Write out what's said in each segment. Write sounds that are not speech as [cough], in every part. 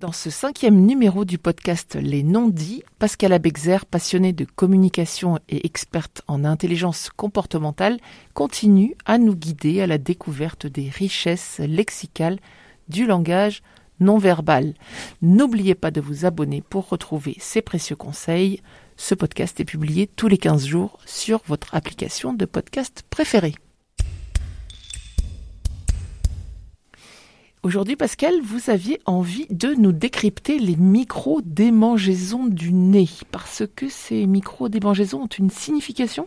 Dans ce cinquième numéro du podcast Les Non-Dits, Pascal Abexer, passionnée de communication et experte en intelligence comportementale, continue à nous guider à la découverte des richesses lexicales du langage non verbal. N'oubliez pas de vous abonner pour retrouver ces précieux conseils. Ce podcast est publié tous les 15 jours sur votre application de podcast préférée. Aujourd'hui, Pascal, vous aviez envie de nous décrypter les micro-démangeaisons du nez, parce que ces micro-démangeaisons ont une signification?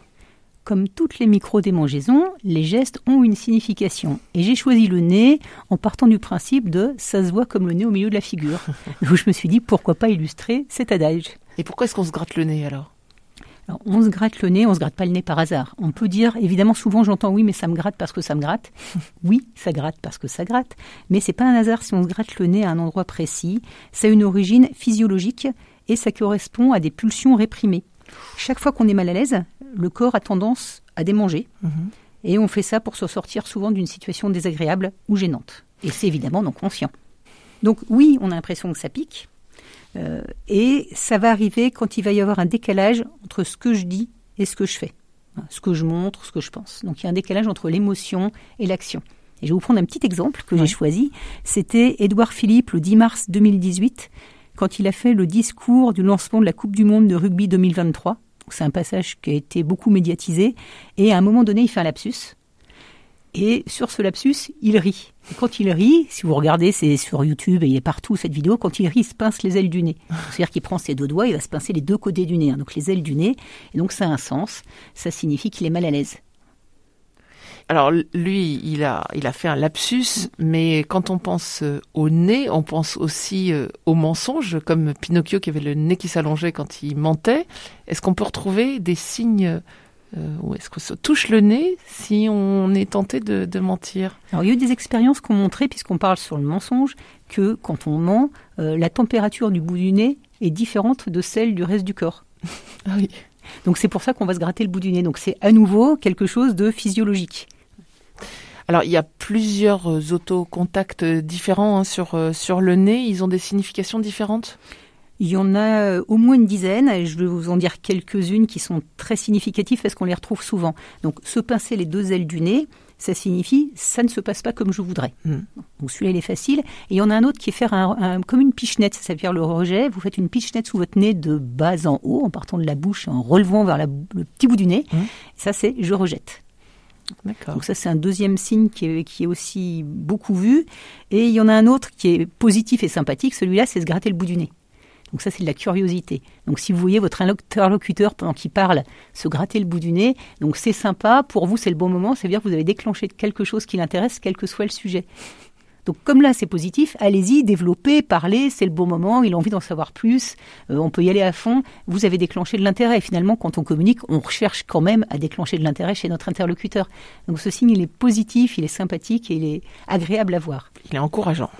Comme toutes les micro-démangeaisons, les gestes ont une signification. Et j'ai choisi le nez en partant du principe de ça se voit comme le nez au milieu de la figure. [laughs] Donc je me suis dit pourquoi pas illustrer cet adage? Et pourquoi est-ce qu'on se gratte le nez alors? Alors, on se gratte le nez, on se gratte pas le nez par hasard. On peut dire, évidemment, souvent j'entends oui, mais ça me gratte parce que ça me gratte. [laughs] oui, ça gratte parce que ça gratte, mais c'est pas un hasard si on se gratte le nez à un endroit précis. Ça a une origine physiologique et ça correspond à des pulsions réprimées. Chaque fois qu'on est mal à l'aise, le corps a tendance à démanger Mhm. et on fait ça pour se sortir souvent d'une situation désagréable ou gênante. Et c'est évidemment non conscient. Donc oui, on a l'impression que ça pique. Euh, et ça va arriver quand il va y avoir un décalage entre ce que je dis et ce que je fais. Ce que je montre, ce que je pense. Donc il y a un décalage entre l'émotion et l'action. Et je vais vous prendre un petit exemple que Ouais. j'ai choisi. C'était Édouard Philippe le 10 mars 2018, quand il a fait le discours du lancement de la Coupe du Monde de rugby 2023. C'est un passage qui a été beaucoup médiatisé. Et à un moment donné, il fait un lapsus. Et sur ce lapsus, il rit. Et quand il rit, si vous regardez, c'est sur YouTube et il est partout cette vidéo, quand il rit, il se pince les ailes du nez. C'est-à-dire qu'il prend ses deux doigts, il va se pincer les deux côtés du nez, hein, donc les ailes du nez. Et donc ça a un sens, ça signifie qu'il est mal à l'aise. Alors lui, il a, il a fait un lapsus, mais quand on pense euh, au nez, on pense aussi euh, au mensonge, comme Pinocchio qui avait le nez qui s'allongeait quand il mentait. Est-ce qu'on peut retrouver des signes euh, où est-ce qu'on se touche le nez si on est tenté de, de mentir Alors il y a eu des expériences qui ont montré, puisqu'on parle sur le mensonge, que quand on ment, euh, la température du bout du nez est différente de celle du reste du corps. [laughs] Ah oui. Donc c'est pour ça qu'on va se gratter le bout du nez. Donc c'est à nouveau quelque chose de physiologique. Alors il y a plusieurs euh, autocontacts différents hein, sur, sur le nez. Ils ont des significations différentes? Il y en a euh, au moins une dizaine, et je vais vous en dire quelques-unes qui sont très significatives parce qu'on les retrouve souvent. Donc, se pincer les deux ailes du nez, ça signifie ça ne se passe pas comme je voudrais. Hmm. Donc, celui-là, il est facile. Et il y en a un autre qui est faire un, un- comme une pichenette, ça veut dire le rejet. Vous faites une pichenette sous votre nez de bas en haut, en partant de la bouche, et en relevant vers la- le petit bout du nez. Hmm. Ça, c'est je rejette. D'accord. Donc ça, c'est un deuxième signe qui est, qui est aussi beaucoup vu. Et il y en a un autre qui est positif et sympathique. Celui-là, c'est se gratter le bout du nez. Donc ça, c'est de la curiosité. Donc si vous voyez votre interlocuteur pendant qu'il parle se gratter le bout du nez, donc c'est sympa. Pour vous, c'est le bon moment. Ça veut dire que vous avez déclenché quelque chose qui l'intéresse, quel que soit le sujet. Donc comme là, c'est positif, allez-y, développez, parlez, c'est le bon moment, il a envie d'en savoir plus, euh, on peut y aller à fond. Vous avez déclenché de l'intérêt. Et Finalement, quand on communique, on recherche quand même à déclencher de l'intérêt chez notre interlocuteur. Donc ce signe, il est positif, il est sympathique et il est agréable à voir. Il est encourageant.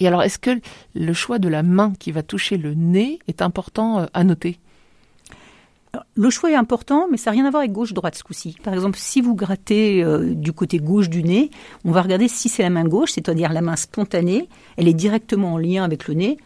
Et alors, est-ce que le choix de la main qui va toucher le nez est important euh, à noter? Le choix est important, mais ça n'a rien à voir avec gauche-droite ce coup-ci. Par exemple, si vous grattez euh, du côté gauche du nez, on va regarder si c'est la main gauche, c'est-à-dire la main spontanée, elle est directement en lien avec le nez,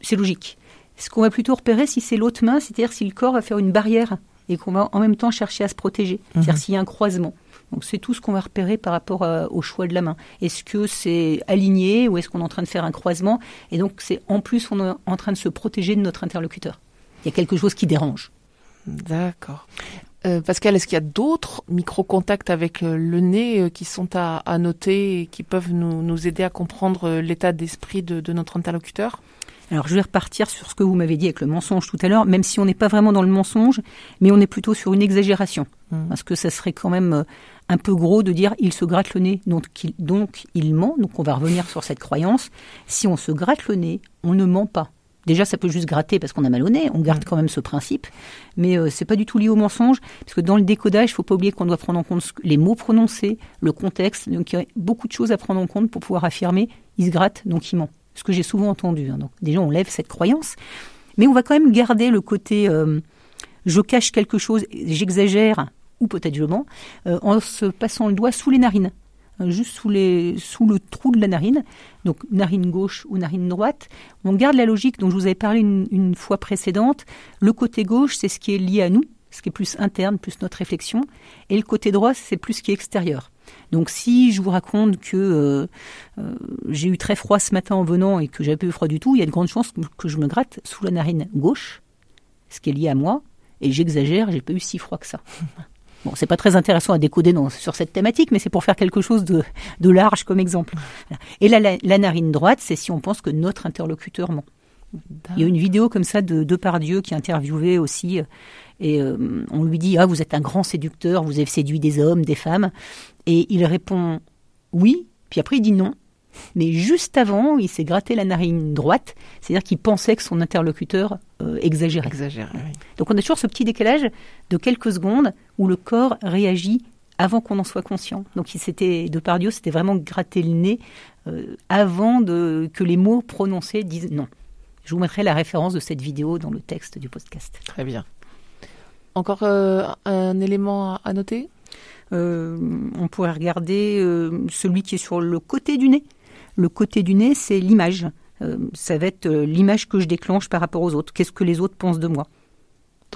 c'est logique. Ce qu'on va plutôt repérer, si c'est l'autre main, c'est-à-dire si le corps va faire une barrière et qu'on va en même temps chercher à se protéger, c'est-à-dire s'il y a un croisement. Donc c'est tout ce qu'on va repérer par rapport à- au choix de la main. Est-ce que c'est aligné ou est-ce qu'on est en train de faire un croisement? Et donc c'est en plus on est en train de se protéger de notre interlocuteur. Il y a quelque chose qui dérange. D'accord. Euh, Pascal, est-ce qu'il y a d'autres micro-contacts avec euh, le nez euh, qui sont à, à noter et qui peuvent nous, nous aider à comprendre euh, l'état d'esprit de, de notre interlocuteur? Alors, je vais repartir sur ce que vous m'avez dit avec le mensonge tout à l'heure, même si on n'est pas vraiment dans le mensonge, mais on est plutôt sur une exagération. Mhm. Parce que ça serait quand même euh, un peu gros de dire il se gratte le nez, donc il, donc il ment. Donc on va revenir sur cette croyance. Si on se gratte le nez, on ne ment pas. Déjà, ça peut juste gratter parce qu'on a mal au nez. On garde quand même ce principe, mais euh, c'est pas du tout lié au mensonge, parce que dans le décodage, il faut pas oublier qu'on doit prendre en compte les mots prononcés, le contexte. Donc il y a beaucoup de choses à prendre en compte pour pouvoir affirmer il se gratte, donc il ment. Ce que j'ai souvent entendu. hein. Donc déjà, on lève cette croyance, mais on va quand même garder le côté euh, je cache quelque chose, j'exagère ou mens, euh, en se passant le doigt sous les narines. hein, juste sous, le trou de la narine, donc narine gauche ou narine droite. On garde la logique dont je vous avais parlé une, une fois précédente. Le côté gauche, c'est ce qui est lié à nous, ce qui est plus interne, plus notre réflexion, et le côté droit, c'est plus ce qui est extérieur. Donc si je vous raconte que euh, euh, j'ai eu très froid ce matin en venant et que j'avais pas eu froid du tout, il y a de grandes chances que je me gratte sous la narine gauche, ce qui est lié à moi, et j'exagère, j'ai pas eu si froid que ça. [laughs] Bon, c'est pas très intéressant à décoder dans, sur cette thématique, mais c'est pour faire quelque chose de, de large comme exemple. Et la, la, la narine droite, c'est si on pense que notre interlocuteur ment. Il y a une vidéo comme ça de Depardieu qui interviewait aussi, euh, et euh, on lui dit Ah, vous êtes un grand séducteur, vous avez séduit des hommes, des femmes. Et il répond Oui, puis après il dit non. Mais juste avant, il s'est gratté la narine droite, c'est-à-dire qu'il pensait que son interlocuteur euh, exagérait. Exagère, oui. Donc on a toujours ce petit décalage de quelques secondes où le corps réagit avant qu'on en soit conscient. Donc il s'était Depardieu c'était vraiment gratter le nez euh, avant de, que les mots prononcés disent non. Je vous mettrai la référence de cette vidéo dans le texte du podcast. Très bien. Encore euh, un élément à, noter? Euh, on pourrait regarder celui qui est sur le côté du nez. Le côté du nez, c'est l'image. Ça va être l'image que je déclenche par rapport aux autres. Qu'est-ce que les autres pensent de moi?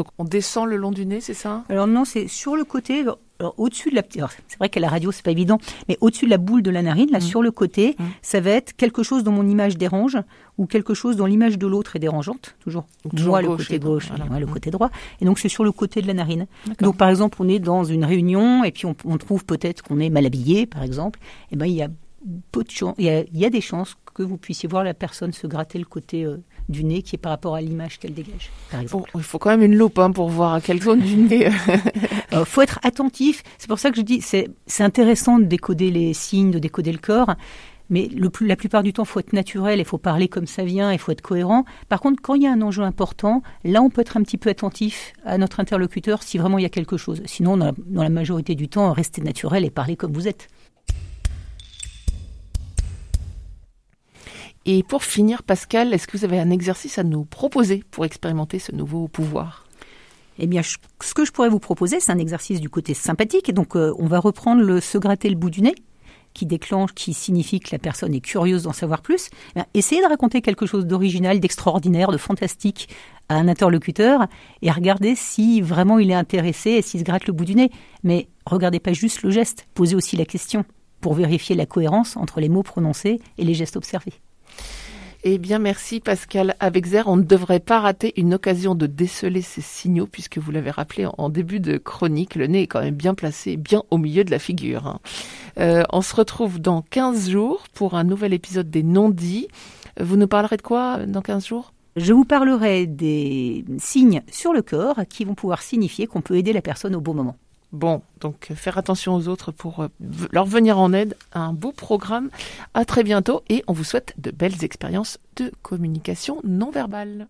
Donc on descend le long du nez, c'est ça? Alors non, c'est sur le côté, alors, au-dessus de la petite. C'est vrai qu'à la radio, c'est pas évident, mais au-dessus de la boule de la narine, là, Mm. sur le côté, Mm. ça va être quelque chose dont mon image dérange ou quelque chose dont l'image de l'autre est dérangeante. Toujours, Toujours moi le côté gauche, voilà. moi, le Mm. côté droit. Et donc c'est sur le côté de la narine. D'accord. Donc par exemple, on est dans une réunion et puis on, on trouve peut-être qu'on est mal habillé, par exemple. Et ben il y a peu de chance, il y a, il y a des chances que vous puissiez voir la personne se gratter le côté euh, du nez qui est par rapport à l'image qu'elle dégage, par exemple. Bon, il faut quand même une loupe hein, pour voir à quelle zone du nez. [laughs] Euh, faut être attentif. C'est pour ça que je dis, c'est c'est intéressant de décoder les signes, de décoder le corps. Mais le plus, la plupart du temps, faut être naturel, il faut parler comme ça vient, il faut être cohérent. Par contre, quand il y a un enjeu important, là, on peut être un petit peu attentif à notre interlocuteur si vraiment il y a quelque chose. Sinon, dans la, dans la majorité du temps, restez naturel et parlez comme vous êtes. Et pour finir, Pascal, est-ce que vous avez un exercice à nous proposer pour expérimenter ce nouveau pouvoir? Eh bien, ce que je pourrais vous proposer, c'est un exercice du côté sympathique. Donc, euh, on va reprendre le se gratter le bout du nez, qui déclenche, qui signifie que la personne est curieuse d'en savoir plus. Eh essayez de raconter quelque chose d'original, d'extraordinaire, de fantastique à un interlocuteur et regardez si vraiment il est intéressé et s'il se gratte le bout du nez. Mais regardez pas juste le geste, posez aussi la question pour vérifier la cohérence entre les mots prononcés et les gestes observés. Eh bien, merci Pascal Abexer. On ne devrait pas rater une occasion de déceler ces signaux, puisque vous l'avez rappelé en début de chronique, le nez est quand même bien placé, bien au milieu de la figure. hein. Euh, on se retrouve dans 15 jours pour un nouvel épisode des non-dits. Vous nous parlerez de quoi euh, dans 15 jours? Je vous parlerai des signes sur le corps qui vont pouvoir signifier qu'on peut aider la personne au bon moment. Bon, donc faire attention aux autres pour euh, leur venir en aide. Un beau programme. À très bientôt et on vous souhaite de belles expériences de communication non verbale.